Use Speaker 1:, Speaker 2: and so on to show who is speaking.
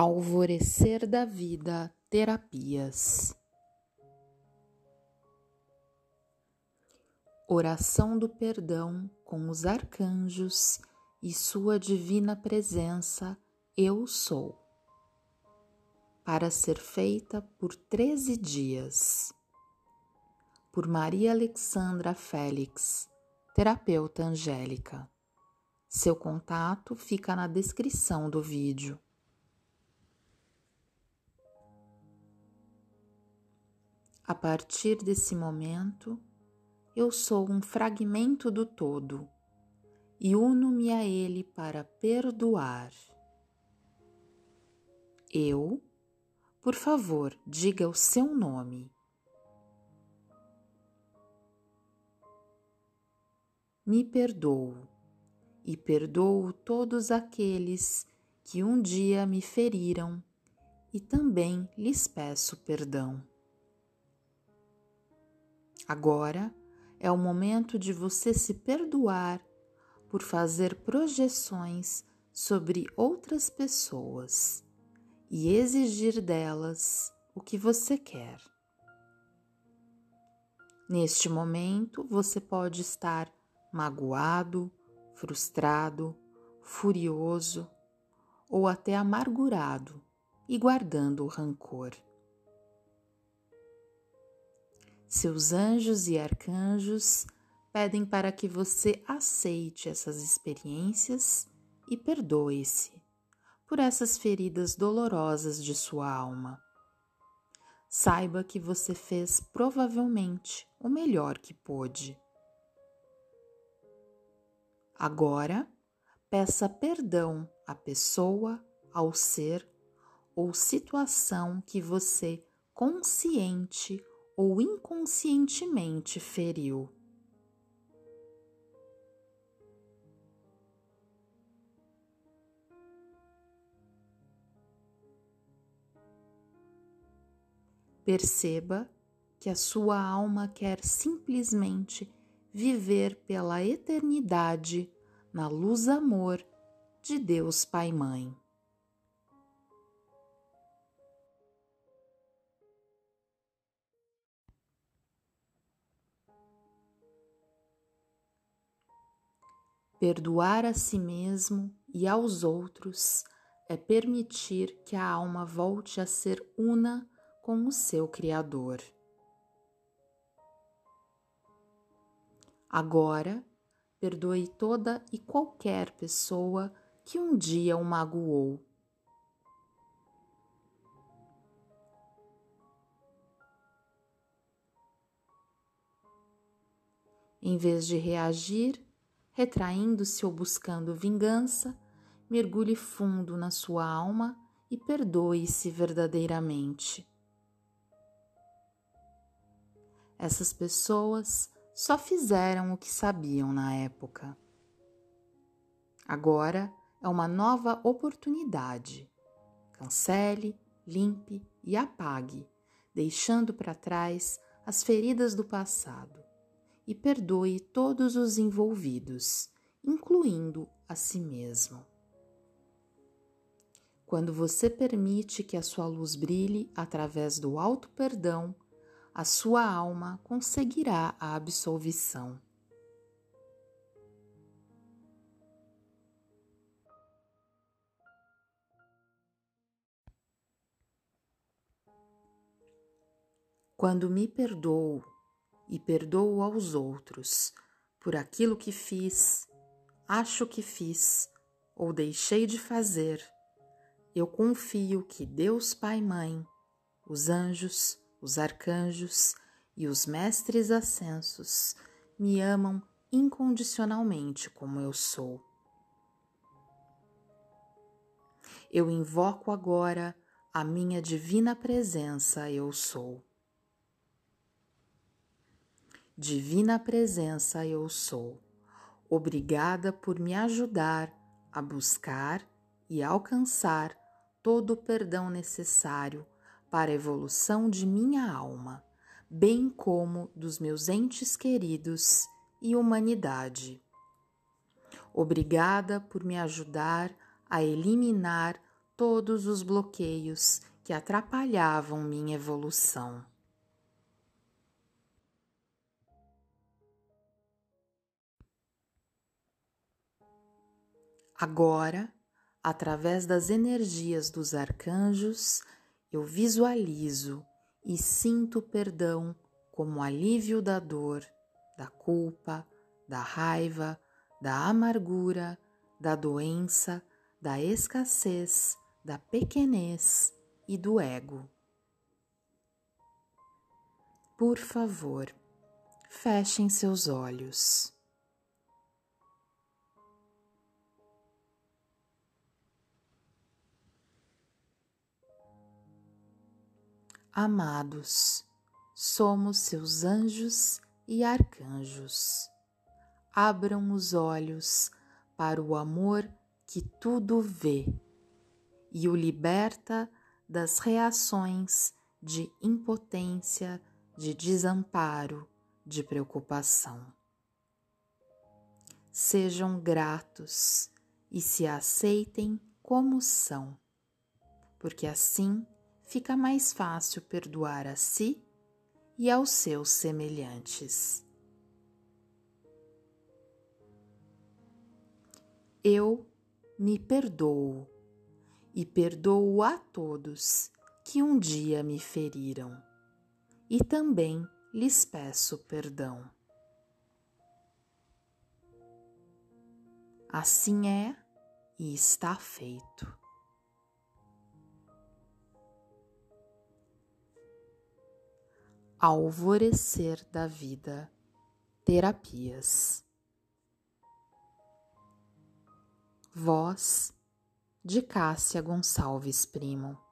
Speaker 1: Alvorecer da Vida Terapias. Oração do perdão com os arcanjos e Sua Divina Presença, Eu Sou. Para ser feita por 13 dias. Por Maria Alexandra Félix, terapeuta angélica. Seu contato fica na descrição do vídeo. A partir desse momento, eu sou um fragmento do todo e uno-me a ele para perdoar. Eu, por favor, diga o seu nome. Me perdoo e perdoo todos aqueles que um dia me feriram e também lhes peço perdão. Agora é o momento de você se perdoar por fazer projeções sobre outras pessoas e exigir delas o que você quer. Neste momento, você pode estar magoado, frustrado, furioso ou até amargurado e guardando o rancor. Seus anjos e arcanjos pedem para que você aceite essas experiências e perdoe-se por essas feridas dolorosas de sua alma. Saiba que você fez provavelmente o melhor que pôde. Agora, peça perdão à pessoa, ao ser ou situação que você consciente ou inconscientemente feriu. Perceba que a sua alma quer simplesmente viver pela eternidade na luz amor de Deus Pai Mãe. Perdoar a si mesmo e aos outros é permitir que a alma volte a ser una com o seu Criador. Agora, perdoe toda e qualquer pessoa que um dia o magoou. Em vez de reagir, retraindo-se ou buscando vingança, mergulhe fundo na sua alma e perdoe-se verdadeiramente. Essas pessoas só fizeram o que sabiam na época. Agora é uma nova oportunidade. Cancele, limpe e apague, deixando para trás as feridas do passado e perdoe todos os envolvidos, incluindo a si mesmo. Quando você permite que a sua luz brilhe através do alto perdão, a sua alma conseguirá a absolvição. Quando me perdoo e perdoo aos outros por aquilo que fiz, acho que fiz ou deixei de fazer, eu confio que Deus Pai Mãe, os anjos, os arcanjos e os mestres ascensos me amam incondicionalmente como eu sou. Eu invoco agora a minha divina presença, eu sou. Divina Presença eu sou. Obrigada por me ajudar a buscar e alcançar todo o perdão necessário para a evolução de minha alma, bem como dos meus entes queridos e humanidade. Obrigada por me ajudar a eliminar todos os bloqueios que atrapalhavam minha evolução. Agora, através das energias dos arcanjos, eu visualizo e sinto perdão como alívio da dor, da culpa, da raiva, da amargura, da doença, da escassez, da pequenez e do ego. Por favor, fechem seus olhos. Amados, somos seus anjos e arcanjos. Abram os olhos para o amor que tudo vê e o liberta das reações de impotência, de desamparo, de preocupação. Sejam gratos e se aceitem como são, porque assim fica mais fácil perdoar a si e aos seus semelhantes. Eu me perdoo e perdoo a todos que um dia me feriram, e também lhes peço perdão. Assim é e está feito. Alvorecer da Vida Terapias. Voz de Cássia Gonçalves Primo.